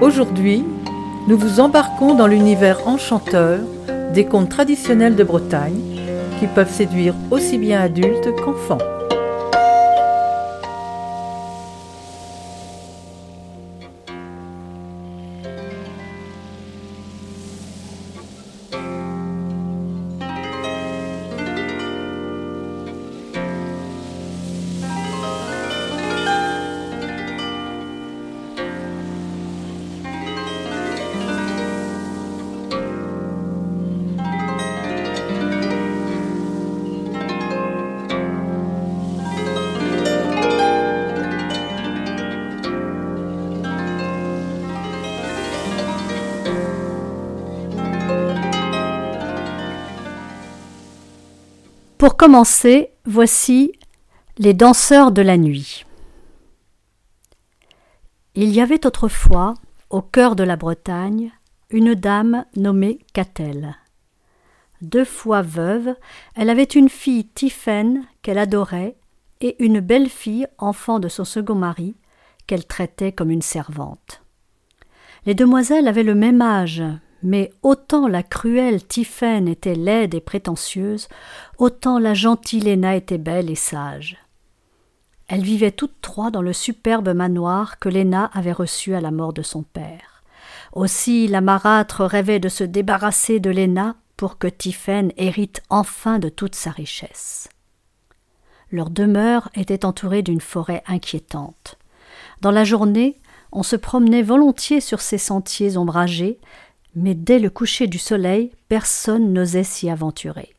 Aujourd'hui, nous vous embarquons dans l'univers enchanteur des contes traditionnels de Bretagne qui peuvent séduire aussi bien adultes qu'enfants. Pour commencer, voici les danseurs de la nuit. Il y avait autrefois, au cœur de la Bretagne, une dame nommée Catel. Deux fois veuve, elle avait une fille Tiphaine qu'elle adorait et une belle fille, enfant de son second mari, qu'elle traitait comme une servante. Les demoiselles avaient le même âge, mais autant la cruelle Tiphaine était laide et prétentieuse, autant la gentille Léna était belle et sage. Elles vivaient toutes trois dans le superbe manoir que Léna avait reçu à la mort de son père. Aussi la marâtre rêvait de se débarrasser de Léna pour que Tiphaine hérite enfin de toute sa richesse. Leur demeure était entourée d'une forêt inquiétante. Dans la journée, on se promenait volontiers sur ces sentiers ombragés, mais dès le coucher du soleil, personne n'osait s'y aventurer.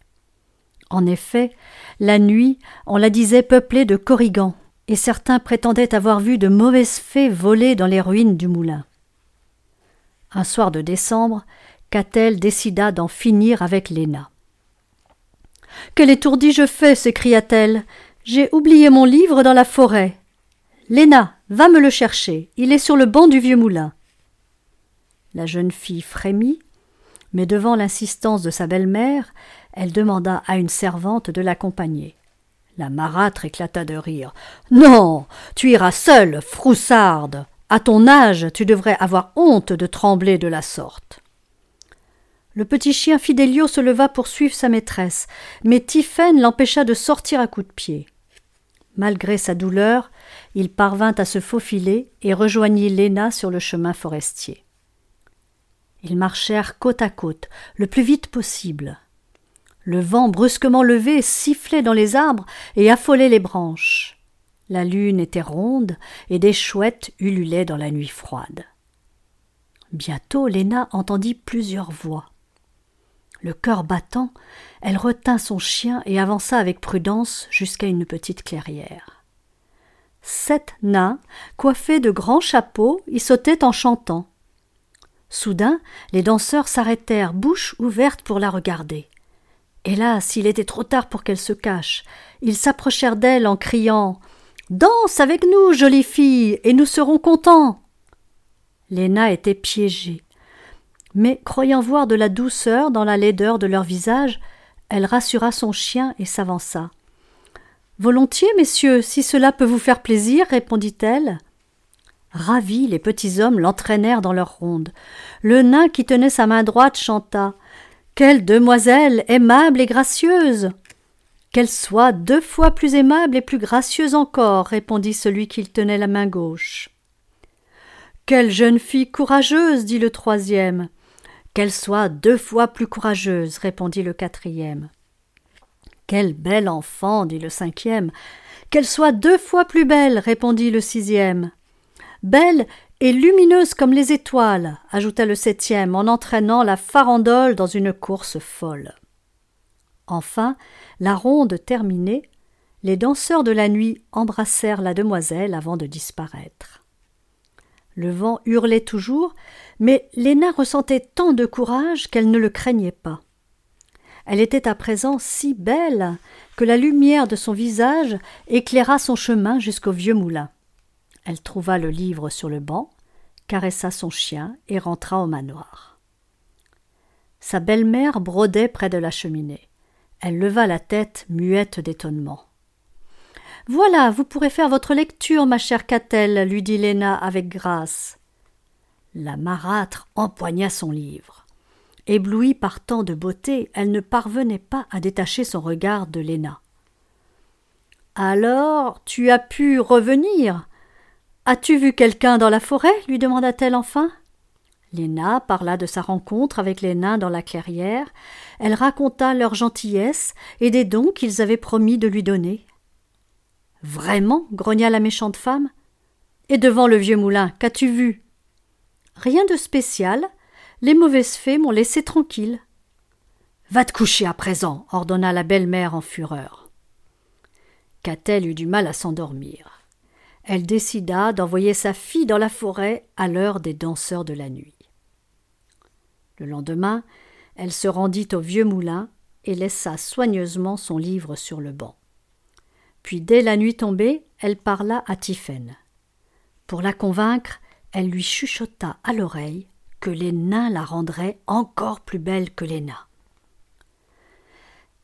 En effet, la nuit, on la disait peuplée de corrigans, et certains prétendaient avoir vu de mauvaises fées voler dans les ruines du moulin. Un soir de décembre, Catel décida d'en finir avec Léna. Quel étourdi je fais s'écria-t-elle. J'ai oublié mon livre dans la forêt. Léna, va me le chercher. Il est sur le banc du vieux moulin. La jeune fille frémit, mais devant l'insistance de sa belle-mère, elle demanda à une servante de l'accompagner. La marâtre éclata de rire. Non. Tu iras seule, froussarde. À ton âge, tu devrais avoir honte de trembler de la sorte. Le petit chien Fidelio se leva pour suivre sa maîtresse, mais Tiphaine l'empêcha de sortir à coups de pied. Malgré sa douleur, il parvint à se faufiler et rejoignit Léna sur le chemin forestier. Ils marchèrent côte à côte, le plus vite possible. Le vent brusquement levé sifflait dans les arbres et affolait les branches. La lune était ronde et des chouettes ululaient dans la nuit froide. Bientôt Léna entendit plusieurs voix. Le cœur battant, elle retint son chien et avança avec prudence jusqu'à une petite clairière. Sept nains, coiffés de grands chapeaux, y sautaient en chantant. Soudain, les danseurs s'arrêtèrent, bouche ouverte, pour la regarder. Hélas, il était trop tard pour qu'elle se cache. Ils s'approchèrent d'elle en criant Danse avec nous, jolie fille, et nous serons contents. Léna était piégée. Mais croyant voir de la douceur dans la laideur de leur visage, elle rassura son chien et s'avança. Volontiers, messieurs, si cela peut vous faire plaisir, répondit-elle. Ravis, les petits hommes l'entraînèrent dans leur ronde. Le nain qui tenait sa main droite chanta. Quelle demoiselle aimable et gracieuse. Qu'elle soit deux fois plus aimable et plus gracieuse encore, répondit celui qui tenait la main gauche. Quelle jeune fille courageuse, dit le troisième. Qu'elle soit deux fois plus courageuse, répondit le quatrième. Quel bel enfant, dit le cinquième. Qu'elle soit deux fois plus belle, répondit le sixième. Belle et lumineuse comme les étoiles, ajouta le septième en entraînant la farandole dans une course folle. Enfin, la ronde terminée, les danseurs de la nuit embrassèrent la demoiselle avant de disparaître. Le vent hurlait toujours, mais Léna ressentait tant de courage qu'elle ne le craignait pas. Elle était à présent si belle que la lumière de son visage éclaira son chemin jusqu'au vieux moulin. Elle trouva le livre sur le banc, caressa son chien et rentra au manoir. Sa belle-mère brodait près de la cheminée. Elle leva la tête, muette d'étonnement. Voilà, vous pourrez faire votre lecture, ma chère Catel, lui dit Léna avec grâce. La marâtre empoigna son livre. Éblouie par tant de beauté, elle ne parvenait pas à détacher son regard de Léna. Alors, tu as pu revenir? As-tu vu quelqu'un dans la forêt lui demanda-t-elle enfin. Léna parla de sa rencontre avec les nains dans la clairière. Elle raconta leur gentillesse et des dons qu'ils avaient promis de lui donner. Vraiment? grogna la méchante femme. Et devant le vieux moulin, qu'as-tu vu? Rien de spécial. Les mauvaises fées m'ont laissé tranquille. Va te coucher à présent, ordonna la belle-mère en fureur. Catel eut du mal à s'endormir? Elle décida d'envoyer sa fille dans la forêt à l'heure des danseurs de la nuit. Le lendemain, elle se rendit au vieux moulin et laissa soigneusement son livre sur le banc. Puis, dès la nuit tombée, elle parla à Tiphaine. Pour la convaincre, elle lui chuchota à l'oreille que les nains la rendraient encore plus belle que les nains.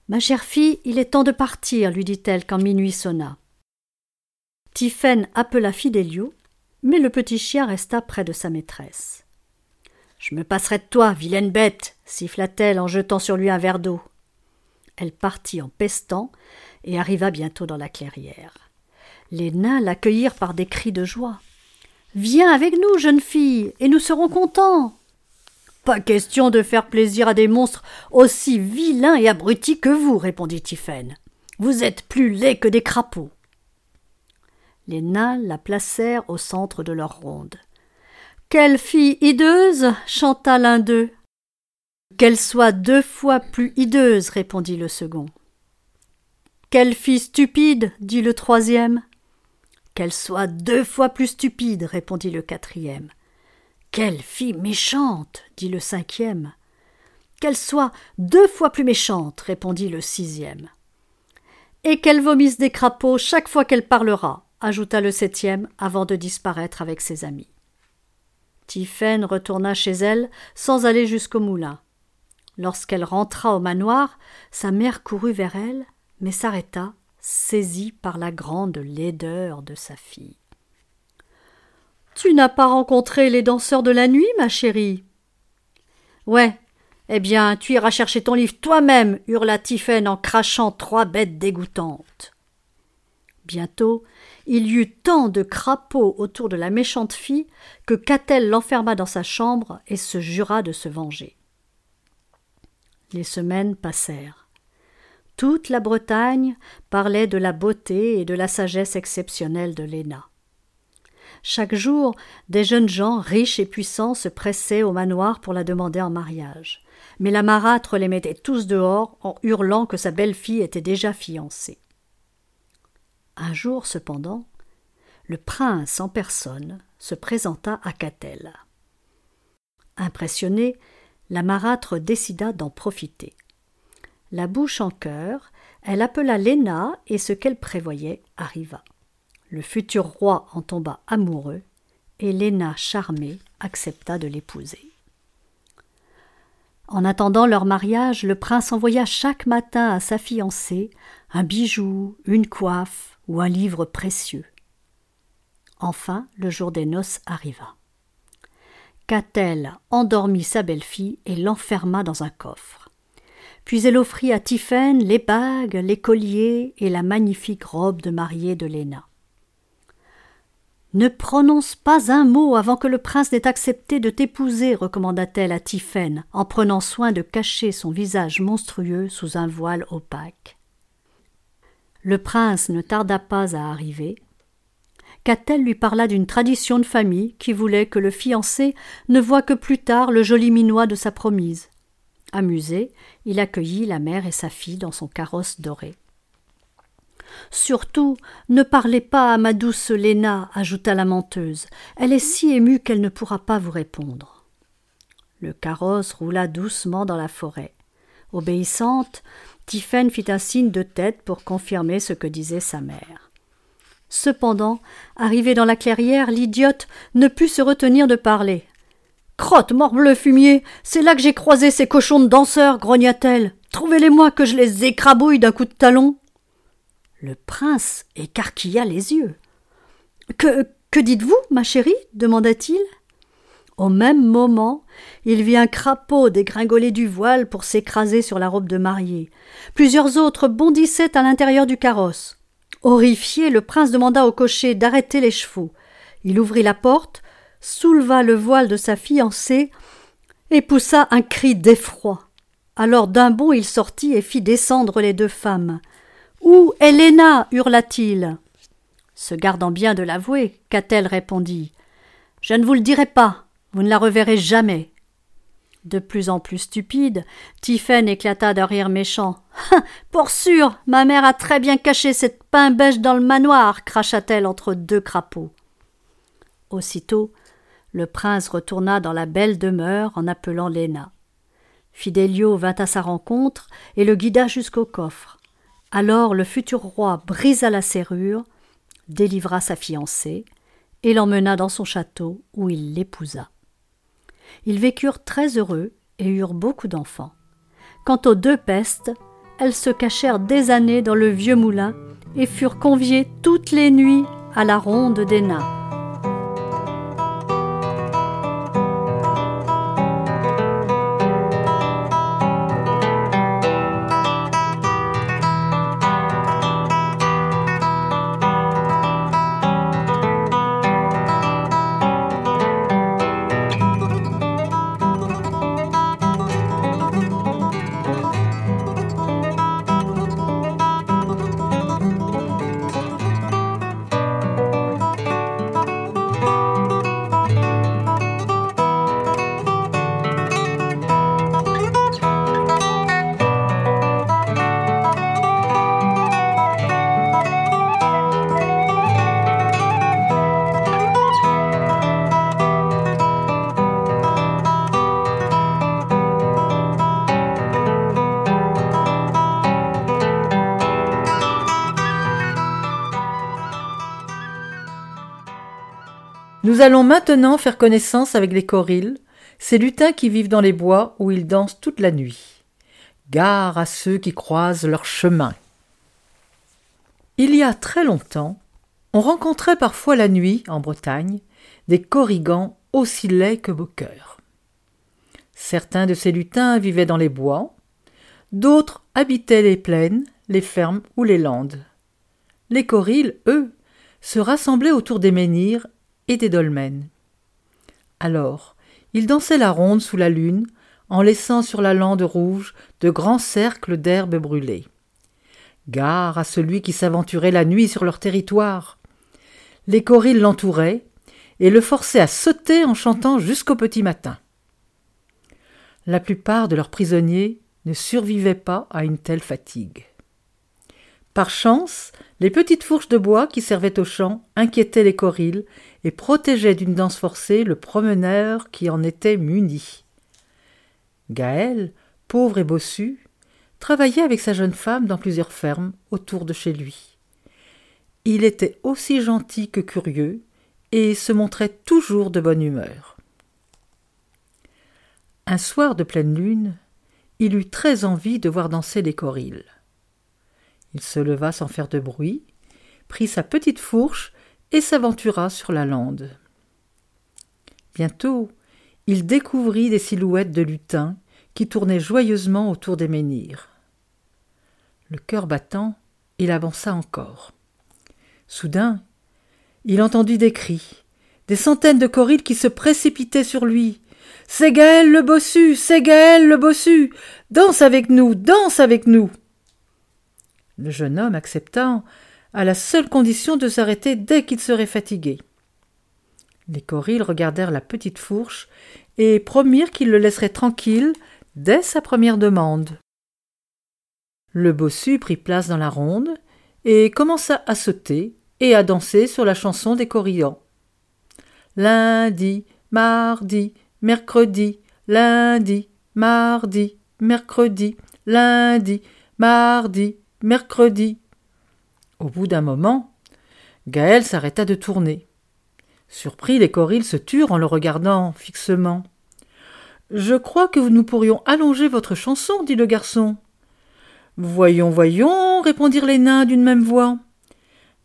Ma chère fille, il est temps de partir, lui dit-elle quand minuit sonna. Tiphaine appela Fidelio, mais le petit chien resta près de sa maîtresse. Je me passerai de toi, vilaine bête siffla-t-elle en jetant sur lui un verre d'eau. Elle partit en pestant et arriva bientôt dans la clairière. Les nains l'accueillirent par des cris de joie. Viens avec nous, jeune fille, et nous serons contents. Pas question de faire plaisir à des monstres aussi vilains et abrutis que vous, répondit Tiphaine. Vous êtes plus laids que des crapauds. Les nains la placèrent au centre de leur ronde. Quelle fille hideuse chanta l'un d'eux. Qu'elle soit deux fois plus hideuse, répondit le second. Quelle fille stupide, dit le troisième. Qu'elle soit deux fois plus stupide, répondit le quatrième. Quelle fille méchante, dit le cinquième. Qu'elle soit deux fois plus méchante, répondit le sixième. Et qu'elle vomisse des crapauds chaque fois qu'elle parlera, ajouta le septième avant de disparaître avec ses amis. Tiphaine retourna chez elle sans aller jusqu'au moulin. Lorsqu'elle rentra au manoir, sa mère courut vers elle, mais s'arrêta, saisie par la grande laideur de sa fille. Tu n'as pas rencontré les danseurs de la nuit, ma chérie Ouais. Eh bien, tu iras chercher ton livre toi-même, hurla Tiphaine en crachant trois bêtes dégoûtantes. Bientôt, il y eut tant de crapauds autour de la méchante fille que Catel l'enferma dans sa chambre et se jura de se venger. Les semaines passèrent. Toute la Bretagne parlait de la beauté et de la sagesse exceptionnelle de Léna. Chaque jour, des jeunes gens riches et puissants se pressaient au manoir pour la demander en mariage. Mais la marâtre les mettait tous dehors en hurlant que sa belle-fille était déjà fiancée. Un jour cependant, le prince en personne se présenta à Catel. Impressionnée, la marâtre décida d'en profiter. La bouche en cœur, elle appela Léna et ce qu'elle prévoyait arriva. Le futur roi en tomba amoureux et Léna, charmée, accepta de l'épouser. En attendant leur mariage, le prince envoya chaque matin à sa fiancée un bijou, une coiffe ou un livre précieux. Enfin, le jour des noces arriva. Catel endormit sa belle-fille et l'enferma dans un coffre. Puis elle offrit à Tiphaine les bagues, les colliers et la magnifique robe de mariée de Léna. Ne prononce pas un mot avant que le prince n'ait accepté de t'épouser, recommanda-t-elle à Tiphaine, en prenant soin de cacher son visage monstrueux sous un voile opaque. Le prince ne tarda pas à arriver. Catel lui parla d'une tradition de famille qui voulait que le fiancé ne voie que plus tard le joli minois de sa promise. Amusé, il accueillit la mère et sa fille dans son carrosse doré. Surtout, ne parlez pas à ma douce Léna, ajouta la menteuse. Elle est si émue qu'elle ne pourra pas vous répondre. Le carrosse roula doucement dans la forêt. Obéissante, Tiphaine fit un signe de tête pour confirmer ce que disait sa mère. Cependant, arrivée dans la clairière, l'idiote ne put se retenir de parler. Crotte, morbleu fumier, c'est là que j'ai croisé ces cochons de danseurs, grogna-t-elle. Trouvez-les-moi que je les écrabouille d'un coup de talon. Le prince écarquilla les yeux. Que, que dites-vous, ma chérie? demanda-t-il. Au même moment, il vit un crapaud dégringoler du voile pour s'écraser sur la robe de mariée. Plusieurs autres bondissaient à l'intérieur du carrosse. Horrifié, le prince demanda au cocher d'arrêter les chevaux. Il ouvrit la porte, souleva le voile de sa fiancée et poussa un cri d'effroi. Alors d'un bond il sortit et fit descendre les deux femmes. Où Helena hurla-t-il. Se gardant bien de l'avouer, qu'a-t-elle répondu Je ne vous le dirai pas, vous ne la reverrez jamais. De plus en plus stupide, Tiphaine éclata d'un rire méchant. Pour sûr, ma mère a très bien caché cette pain bêche dans le manoir, cracha-t-elle entre deux crapauds. Aussitôt, le prince retourna dans la belle demeure en appelant Léna. Fidelio vint à sa rencontre et le guida jusqu'au coffre. Alors le futur roi brisa la serrure, délivra sa fiancée, et l'emmena dans son château où il l'épousa. Ils vécurent très heureux et eurent beaucoup d'enfants. Quant aux deux pestes, elles se cachèrent des années dans le vieux moulin et furent conviées toutes les nuits à la ronde des nains. Nous allons maintenant faire connaissance avec les corilles, ces lutins qui vivent dans les bois où ils dansent toute la nuit. Gare à ceux qui croisent leur chemin. Il y a très longtemps, on rencontrait parfois la nuit, en Bretagne, des corrigans aussi laids que beaux cœurs. Certains de ces lutins vivaient dans les bois, d'autres habitaient les plaines, les fermes ou les landes. Les corilles, eux, se rassemblaient autour des menhirs et des dolmens. Alors, ils dansaient la ronde sous la lune, en laissant sur la lande rouge de grands cercles d'herbes brûlées. Gare à celui qui s'aventurait la nuit sur leur territoire. Les corilles l'entouraient et le forçaient à sauter en chantant jusqu'au petit matin. La plupart de leurs prisonniers ne survivaient pas à une telle fatigue. Par chance, les petites fourches de bois qui servaient au chant inquiétaient les corilles et protégeaient d'une danse forcée le promeneur qui en était muni. Gaël, pauvre et bossu, travaillait avec sa jeune femme dans plusieurs fermes autour de chez lui. Il était aussi gentil que curieux et se montrait toujours de bonne humeur. Un soir de pleine lune, il eut très envie de voir danser les corilles. Il se leva sans faire de bruit, prit sa petite fourche et s'aventura sur la lande. Bientôt, il découvrit des silhouettes de lutins qui tournaient joyeusement autour des menhirs. Le cœur battant, il avança encore. Soudain, il entendit des cris, des centaines de corilles qui se précipitaient sur lui. C'est Gaël le bossu, c'est Gaël le bossu. Danse avec nous, danse avec nous. Le jeune homme accepta, à la seule condition de s'arrêter dès qu'il serait fatigué. Les corilles regardèrent la petite fourche et promirent qu'ils le laisseraient tranquille dès sa première demande. Le bossu prit place dans la ronde et commença à sauter et à danser sur la chanson des corillants. Lundi, mardi, mercredi, lundi, mardi, mercredi, lundi, mardi, mercredi. Au bout d'un moment, Gaël s'arrêta de tourner. Surpris, les corilles se turent en le regardant fixement. Je crois que nous pourrions allonger votre chanson, dit le garçon. Voyons, voyons, répondirent les nains d'une même voix.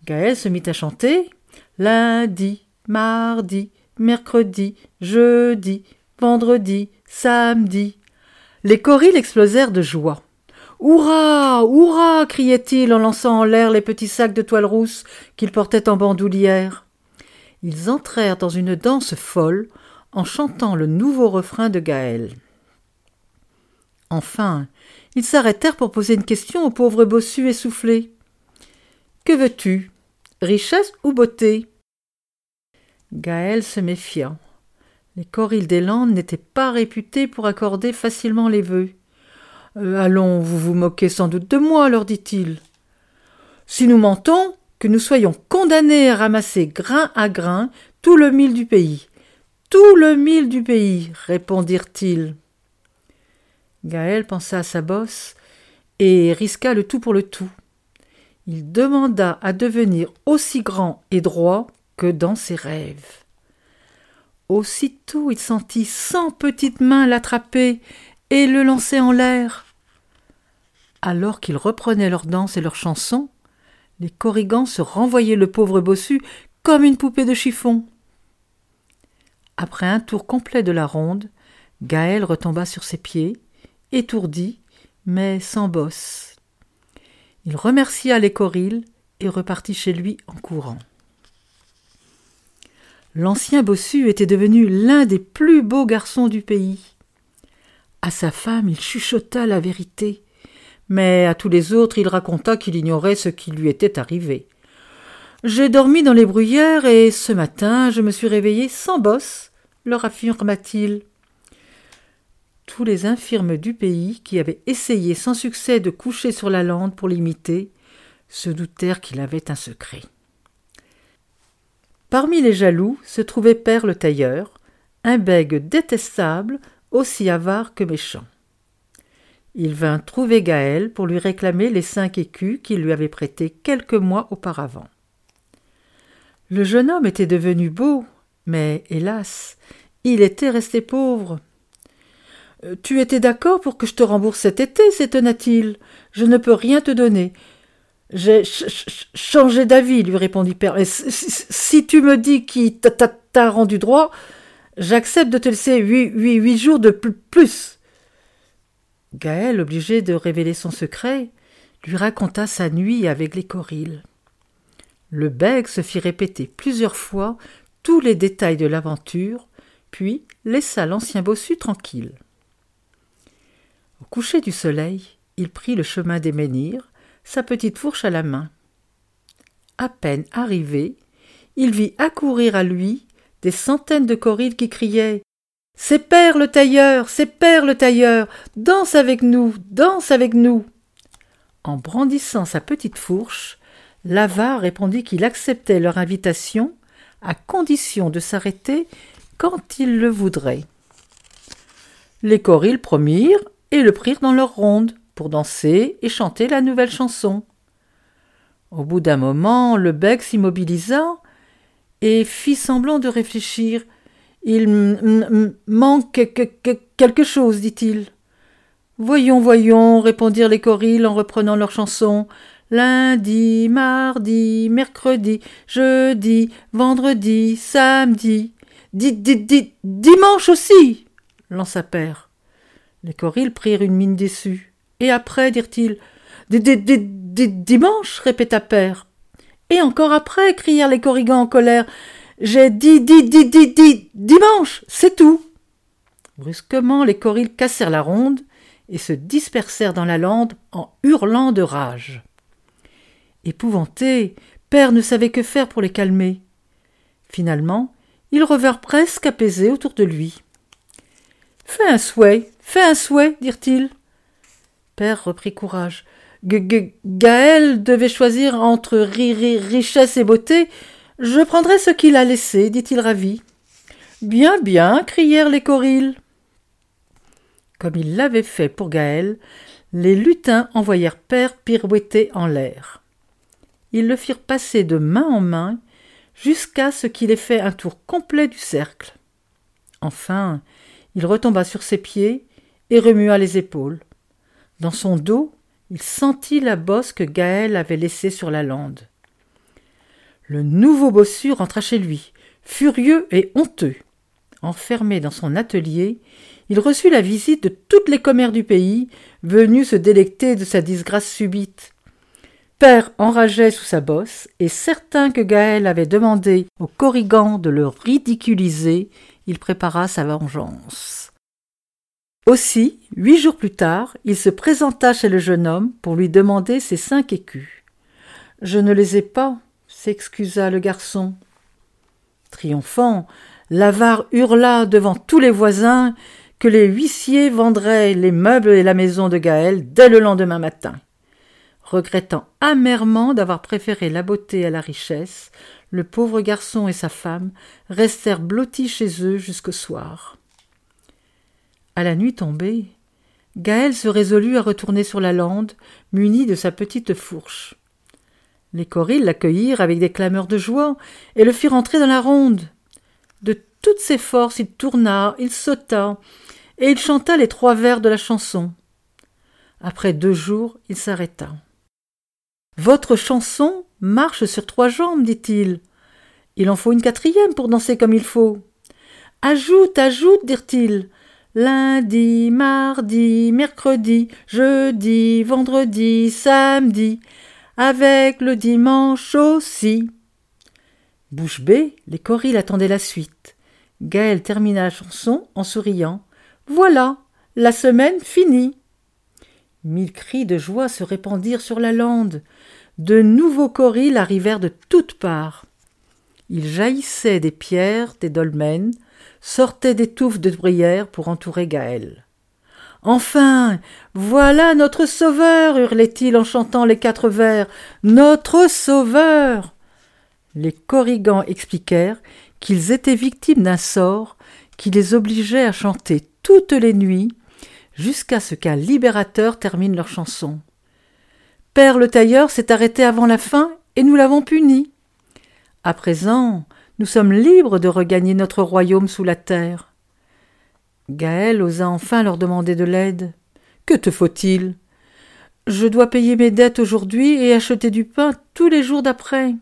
Gaël se mit à chanter. Lundi, mardi, mercredi, jeudi, vendredi, samedi. Les corilles explosèrent de joie. Hurrah Hurrah criait-il en lançant en l'air les petits sacs de toile rousse qu'ils portaient en bandoulière. Ils entrèrent dans une danse folle en chantant le nouveau refrain de Gaël. Enfin, ils s'arrêtèrent pour poser une question au pauvre bossu essoufflé. Que veux-tu? Richesse ou beauté? Gaël se méfia. Les Corilles des Landes n'étaient pas réputés pour accorder facilement les vœux. Euh, allons, vous vous moquez sans doute de moi, leur dit-il. Si nous mentons, que nous soyons condamnés à ramasser grain à grain tout le mille du pays. Tout le mille du pays, répondirent-ils. Gaël pensa à sa bosse et risqua le tout pour le tout. Il demanda à devenir aussi grand et droit que dans ses rêves. Aussitôt il sentit cent petites mains l'attraper et le lancer en l'air. Alors qu'ils reprenaient leur danse et leur chanson, les corrigans se renvoyaient le pauvre bossu comme une poupée de chiffon. Après un tour complet de la ronde, Gaël retomba sur ses pieds, étourdi, mais sans bosse. Il remercia les corilles et repartit chez lui en courant. L'ancien bossu était devenu l'un des plus beaux garçons du pays. À sa femme, il chuchota la vérité mais à tous les autres il raconta qu'il ignorait ce qui lui était arrivé. J'ai dormi dans les bruyères et ce matin je me suis réveillé sans bosse, leur affirma-t-il. Tous les infirmes du pays, qui avaient essayé sans succès de coucher sur la lande pour l'imiter, se doutèrent qu'il avait un secret. Parmi les jaloux se trouvait Père le tailleur, un bègue détestable, aussi avare que méchant. Il vint trouver Gaël pour lui réclamer les cinq écus qu'il lui avait prêtés quelques mois auparavant. Le jeune homme était devenu beau, mais hélas, il était resté pauvre. Euh, tu étais d'accord pour que je te rembourse cet été, s'étonna-t-il. Je ne peux rien te donner. J'ai changé d'avis, lui répondit Père. Si, si, tu me dis qui t'a rendu droit, j'accepte de te laisser huit, huit, huit jours de plus. Gaël, obligé de révéler son secret, lui raconta sa nuit avec les corilles. Le bègue se fit répéter plusieurs fois tous les détails de l'aventure, puis laissa l'ancien bossu tranquille. Au coucher du soleil, il prit le chemin des menhirs, sa petite fourche à la main. À peine arrivé, il vit accourir à lui des centaines de corilles qui criaient c'est Père le tailleur, c'est Père le tailleur, danse avec nous, danse avec nous. En brandissant sa petite fourche, l'avare répondit qu'il acceptait leur invitation à condition de s'arrêter quand il le voudrait. Les corilles promirent et le prirent dans leur ronde pour danser et chanter la nouvelle chanson. Au bout d'un moment, le bec s'immobilisa et fit semblant de réfléchir. Il manque quelque chose, dit-il. Voyons, voyons, répondirent les corilles en reprenant leur chanson. Lundi, mardi, mercredi, jeudi, vendredi, samedi. Di, di, di, dimanche aussi lança Père. Les corilles prirent une mine déçue. Et après, dirent-ils. Dimanche répéta Père. Et encore après, crièrent les corrigans en colère. J'ai dit, dit, dit, dit, dit, dimanche, c'est tout. Brusquement, les corilles cassèrent la ronde et se dispersèrent dans la lande en hurlant de rage. Épouvanté, Père ne savait que faire pour les calmer. Finalement, ils revinrent presque apaisés autour de lui. Fais un souhait, fais un souhait, dirent-ils. Père reprit courage. Gaël devait choisir entre richesse et beauté. Je prendrai ce qu'il a laissé, dit-il ravi. Bien, bien, crièrent les corilles. Comme il l'avait fait pour Gaël, les lutins envoyèrent Père pirouetter en l'air. Ils le firent passer de main en main jusqu'à ce qu'il ait fait un tour complet du cercle. Enfin, il retomba sur ses pieds et remua les épaules. Dans son dos, il sentit la bosse que Gaël avait laissée sur la lande. Le nouveau bossu rentra chez lui, furieux et honteux. Enfermé dans son atelier, il reçut la visite de toutes les commères du pays, venues se délecter de sa disgrâce subite. Père enrageait sous sa bosse, et certain que Gaël avait demandé au Corrigan de le ridiculiser, il prépara sa vengeance. Aussi, huit jours plus tard, il se présenta chez le jeune homme pour lui demander ses cinq écus. Je ne les ai pas, s'excusa le garçon. Triomphant, l'avare hurla devant tous les voisins que les huissiers vendraient les meubles et la maison de Gaël dès le lendemain matin. Regrettant amèrement d'avoir préféré la beauté à la richesse, le pauvre garçon et sa femme restèrent blottis chez eux jusqu'au soir. À la nuit tombée, Gaël se résolut à retourner sur la lande, muni de sa petite fourche. Les corilles l'accueillirent avec des clameurs de joie et le firent entrer dans la ronde. De toutes ses forces, il tourna, il sauta, et il chanta les trois vers de la chanson. Après deux jours, il s'arrêta. Votre chanson marche sur trois jambes, dit-il. Il en faut une quatrième pour danser comme il faut. Ajoute, ajoute, dirent-ils lundi, mardi, mercredi, jeudi, vendredi, samedi, avec le dimanche aussi. Bouche bée, les corilles attendaient la suite. Gaël termina la chanson en souriant. Voilà, la semaine finie. Mille cris de joie se répandirent sur la lande. De nouveaux corilles arrivèrent de toutes parts. Ils jaillissaient des pierres, des dolmens, sortaient des touffes de bruyère pour entourer Gaël. Enfin. Voilà notre sauveur. hurlait-il en chantant les quatre vers. Notre sauveur. Les corrigans expliquèrent qu'ils étaient victimes d'un sort qui les obligeait à chanter toutes les nuits jusqu'à ce qu'un libérateur termine leur chanson. Père le tailleur s'est arrêté avant la fin et nous l'avons puni. À présent, nous sommes libres de regagner notre royaume sous la terre. Gaël osa enfin leur demander de l'aide. Que te faut-il? Je dois payer mes dettes aujourd'hui et acheter du pain tous les jours d'après.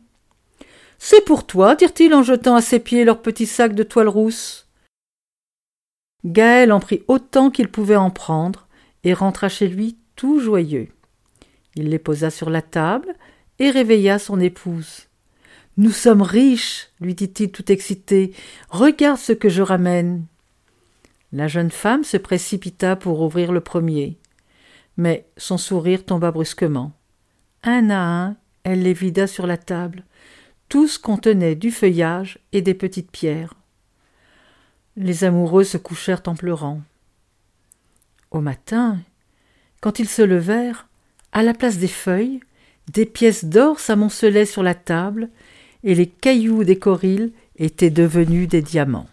C'est pour toi, dirent-ils en jetant à ses pieds leur petit sac de toile rousse. Gaël en prit autant qu'il pouvait en prendre et rentra chez lui tout joyeux. Il les posa sur la table et réveilla son épouse. Nous sommes riches, lui dit-il tout excité. Regarde ce que je ramène. La jeune femme se précipita pour ouvrir le premier. Mais son sourire tomba brusquement. Un à un, elle les vida sur la table. Tous contenaient du feuillage et des petites pierres. Les amoureux se couchèrent en pleurant. Au matin, quand ils se levèrent, à la place des feuilles, des pièces d'or s'amoncelaient sur la table et les cailloux des corilles étaient devenus des diamants.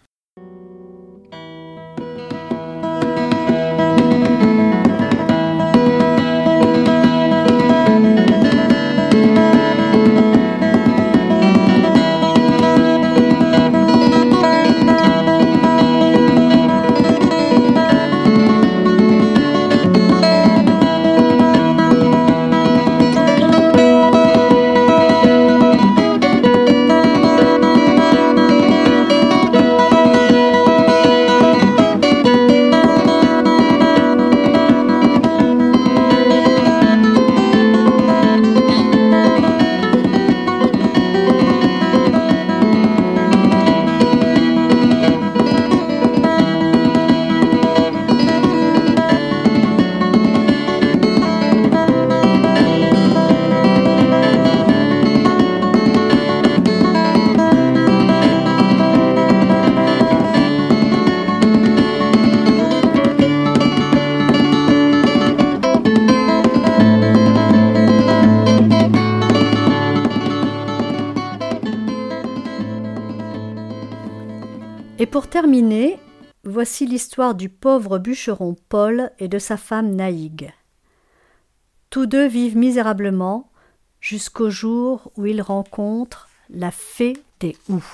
Terminer, voici l'histoire du pauvre bûcheron Paul et de sa femme Naïg. Tous deux vivent misérablement jusqu'au jour où ils rencontrent la fée des houx.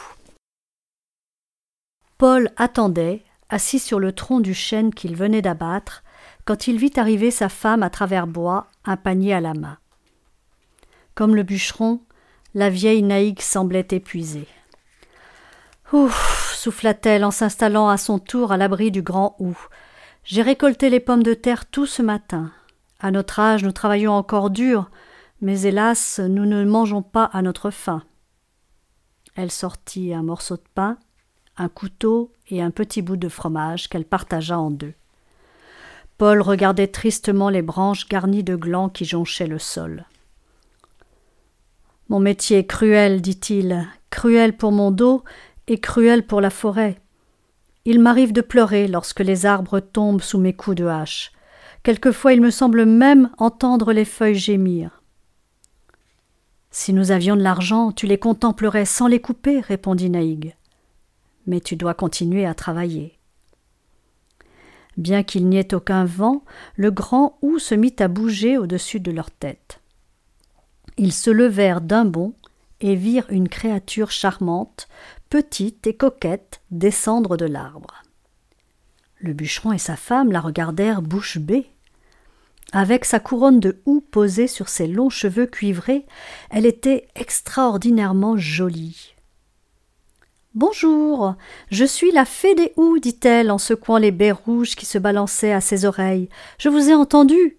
Paul attendait, assis sur le tronc du chêne qu'il venait d'abattre, quand il vit arriver sa femme à travers bois, un panier à la main. Comme le bûcheron, la vieille Naïg semblait épuisée. Ouf souffla-t-elle en s'installant à son tour à l'abri du grand hou. J'ai récolté les pommes de terre tout ce matin. À notre âge, nous travaillons encore dur, mais hélas, nous ne mangeons pas à notre faim. Elle sortit un morceau de pain, un couteau et un petit bout de fromage qu'elle partagea en deux. Paul regardait tristement les branches garnies de glands qui jonchaient le sol. Mon métier est cruel, dit-il, cruel pour mon dos et cruel pour la forêt. Il m'arrive de pleurer lorsque les arbres tombent sous mes coups de hache. Quelquefois il me semble même entendre les feuilles gémir. Si nous avions de l'argent, tu les contemplerais sans les couper, répondit Naïg. Mais tu dois continuer à travailler. Bien qu'il n'y ait aucun vent, le grand hou se mit à bouger au-dessus de leur tête. Ils se levèrent d'un bond et virent une créature charmante, petite et coquette, descendre de l'arbre. Le bûcheron et sa femme la regardèrent bouche bée. Avec sa couronne de houx posée sur ses longs cheveux cuivrés, elle était extraordinairement jolie. Bonjour, je suis la fée des houx, dit-elle en secouant les baies rouges qui se balançaient à ses oreilles. Je vous ai entendu.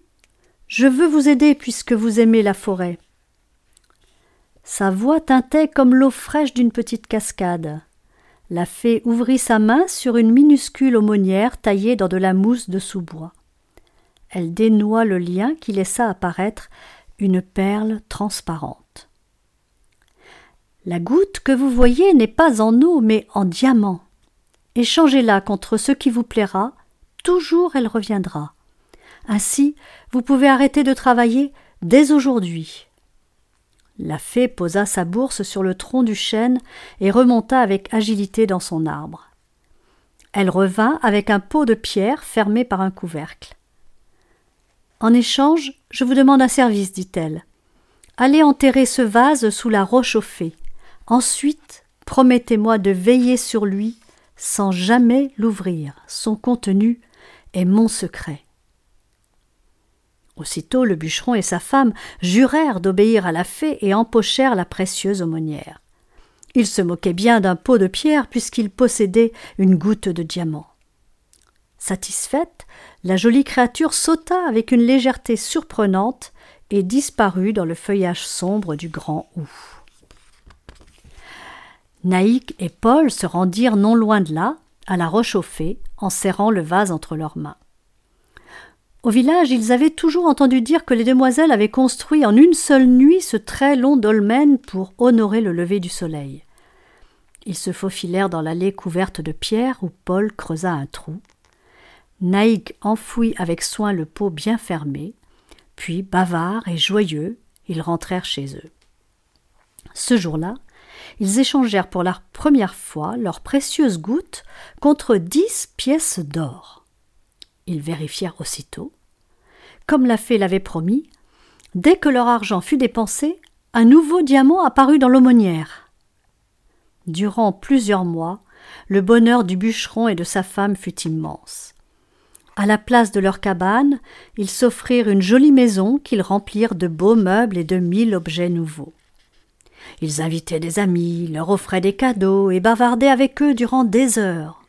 Je veux vous aider puisque vous aimez la forêt. Sa voix tintait comme l'eau fraîche d'une petite cascade. La fée ouvrit sa main sur une minuscule aumônière taillée dans de la mousse de sous-bois. Elle dénoua le lien qui laissa apparaître une perle transparente. La goutte que vous voyez n'est pas en eau, mais en diamant. Échangez-la contre ce qui vous plaira, toujours elle reviendra. Ainsi, vous pouvez arrêter de travailler dès aujourd'hui. La fée posa sa bourse sur le tronc du chêne et remonta avec agilité dans son arbre. Elle revint avec un pot de pierre fermé par un couvercle. En échange, je vous demande un service, dit-elle. Allez enterrer ce vase sous la roche au fée. Ensuite, promettez-moi de veiller sur lui sans jamais l'ouvrir. Son contenu est mon secret. Aussitôt le bûcheron et sa femme jurèrent d'obéir à la fée et empochèrent la précieuse aumônière. Ils se moquaient bien d'un pot de pierre puisqu'il possédait une goutte de diamant. Satisfaite, la jolie créature sauta avec une légèreté surprenante et disparut dans le feuillage sombre du grand hou. Naïk et Paul se rendirent non loin de là, à la roche en serrant le vase entre leurs mains. Au village, ils avaient toujours entendu dire que les demoiselles avaient construit en une seule nuit ce très long dolmen pour honorer le lever du soleil. Ils se faufilèrent dans l'allée couverte de pierres où Paul creusa un trou. Naïk enfouit avec soin le pot bien fermé, puis, bavards et joyeux, ils rentrèrent chez eux. Ce jour-là, ils échangèrent pour la première fois leurs précieuses gouttes contre dix pièces d'or. Ils vérifièrent aussitôt. Comme la fée l'avait promis, dès que leur argent fut dépensé, un nouveau diamant apparut dans l'aumônière. Durant plusieurs mois, le bonheur du bûcheron et de sa femme fut immense. À la place de leur cabane, ils s'offrirent une jolie maison qu'ils remplirent de beaux meubles et de mille objets nouveaux. Ils invitaient des amis, leur offraient des cadeaux et bavardaient avec eux durant des heures.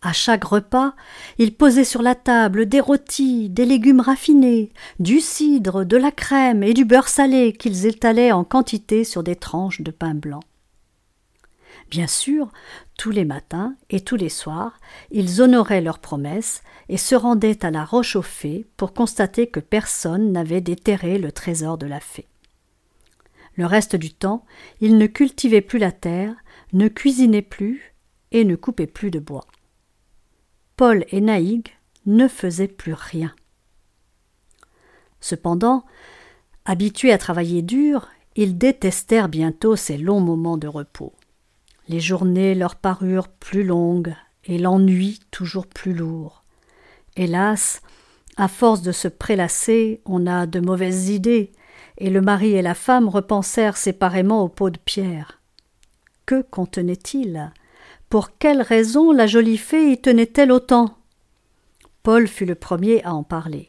À chaque repas, ils posaient sur la table des rôtis, des légumes raffinés, du cidre, de la crème et du beurre salé qu'ils étalaient en quantité sur des tranches de pain blanc. Bien sûr, tous les matins et tous les soirs, ils honoraient leurs promesses et se rendaient à la roche aux fées pour constater que personne n'avait déterré le trésor de la fée. Le reste du temps, ils ne cultivaient plus la terre, ne cuisinaient plus et ne coupaient plus de bois. Paul et Naïg ne faisaient plus rien. Cependant, habitués à travailler dur, ils détestèrent bientôt ces longs moments de repos. Les journées leur parurent plus longues et l'ennui toujours plus lourd. Hélas, à force de se prélasser, on a de mauvaises idées, et le mari et la femme repensèrent séparément au pot de pierre. Que contenait-il Pour quelle raison la jolie fée y tenait-elle autant? Paul fut le premier à en parler.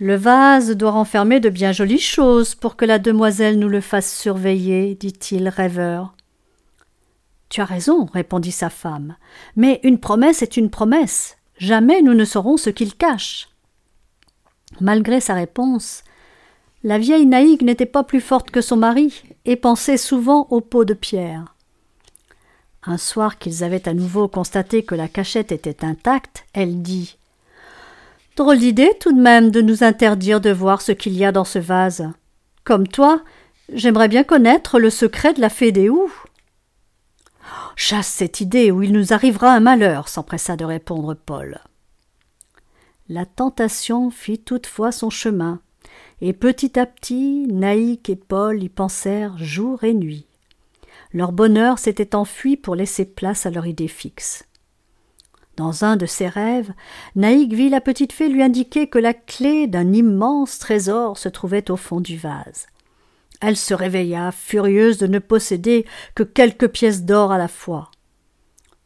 Le vase doit renfermer de bien jolies choses pour que la demoiselle nous le fasse surveiller, dit-il rêveur. Tu as raison, répondit sa femme, mais une promesse est une promesse. Jamais nous ne saurons ce qu'il cache. Malgré sa réponse, la vieille naïgue n'était pas plus forte que son mari et pensait souvent au pot de pierre. Un soir qu'ils avaient à nouveau constaté que la cachette était intacte, elle dit Drôle d'idée tout de même de nous interdire de voir ce qu'il y a dans ce vase. Comme toi, j'aimerais bien connaître le secret de la fée des houes. Chasse cette idée ou il nous arrivera un malheur, s'empressa de répondre Paul. La tentation fit toutefois son chemin, et petit à petit Naïk et Paul y pensèrent jour et nuit. Leur bonheur s'était enfui pour laisser place à leur idée fixe. Dans un de ses rêves, Naïk vit la petite fée lui indiquer que la clé d'un immense trésor se trouvait au fond du vase. Elle se réveilla, furieuse de ne posséder que quelques pièces d'or à la fois.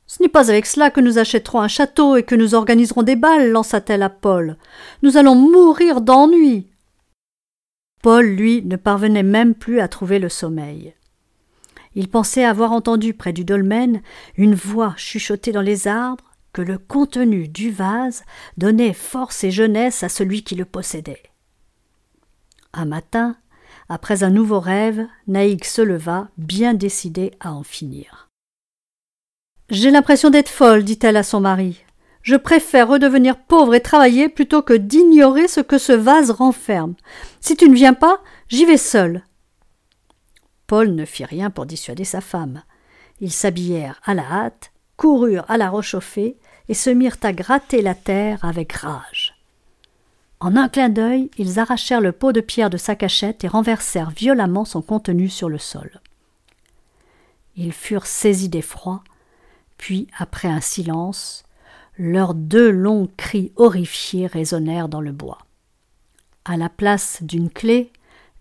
Ce n'est pas avec cela que nous achèterons un château et que nous organiserons des balles, lança-t-elle à Paul. Nous allons mourir d'ennui. Paul, lui, ne parvenait même plus à trouver le sommeil. Il pensait avoir entendu près du dolmen une voix chuchoter dans les arbres que le contenu du vase donnait force et jeunesse à celui qui le possédait. Un matin, après un nouveau rêve, Naïg se leva, bien décidée à en finir. J'ai l'impression d'être folle, dit-elle à son mari. Je préfère redevenir pauvre et travailler plutôt que d'ignorer ce que ce vase renferme. Si tu ne viens pas, j'y vais seule. Paul ne fit rien pour dissuader sa femme. Ils s'habillèrent à la hâte, coururent à la rechauffée et se mirent à gratter la terre avec rage. En un clin d'œil, ils arrachèrent le pot de pierre de sa cachette et renversèrent violemment son contenu sur le sol. Ils furent saisis d'effroi, puis, après un silence, leurs deux longs cris horrifiés résonnèrent dans le bois. À la place d'une clé,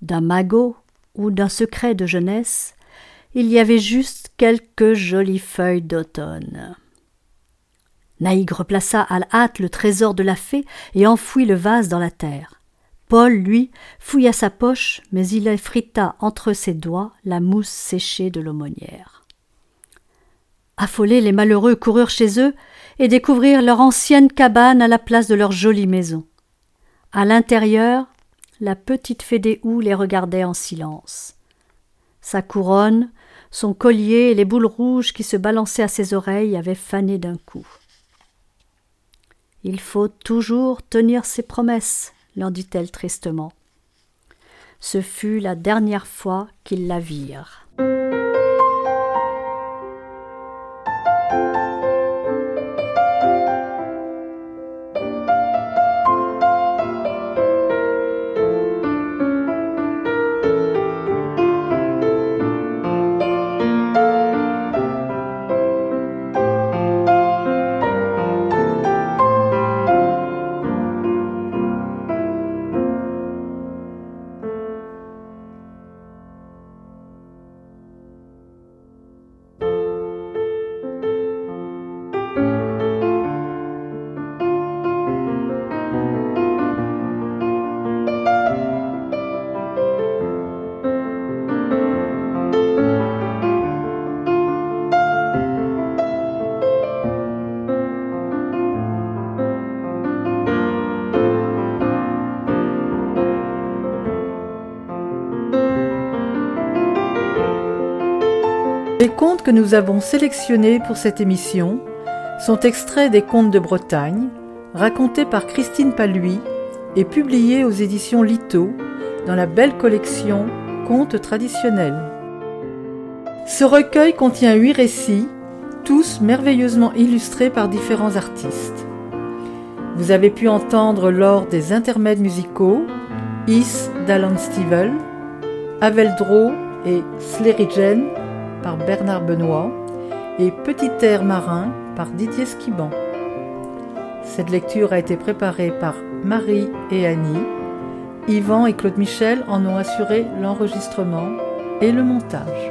d'un magot ou d'un secret de jeunesse, il y avait juste quelques jolies feuilles d'automne. Naïg replaça à la hâte le trésor de la fée et enfouit le vase dans la terre. Paul, lui, fouilla sa poche, mais il effrita entre ses doigts la mousse séchée de l'aumônière. Affolés, les malheureux coururent chez eux et découvrirent leur ancienne cabane à la place de leur jolie maison. À l'intérieur, la petite houes les regardait en silence. Sa couronne, son collier et les boules rouges qui se balançaient à ses oreilles avaient fané d'un coup. Il faut toujours tenir ses promesses, leur dit-elle tristement. Ce fut la dernière fois qu'ils la virent. Les contes que nous avons sélectionnés pour cette émission sont extraits des contes de Bretagne, racontés par Christine Paluy et publiés aux éditions Lito dans la belle collection Contes traditionnels. Ce recueil contient huit récits, tous merveilleusement illustrés par différents artistes. Vous avez pu entendre lors des intermèdes musicaux Is d'Alan Stivell, Aveldro et Slerigen par Bernard Benoît et Petit air marin par Didier Skiban. Cette lecture a été préparée par Marie et Annie. Yvan et Claude Michel en ont assuré l'enregistrement et le montage.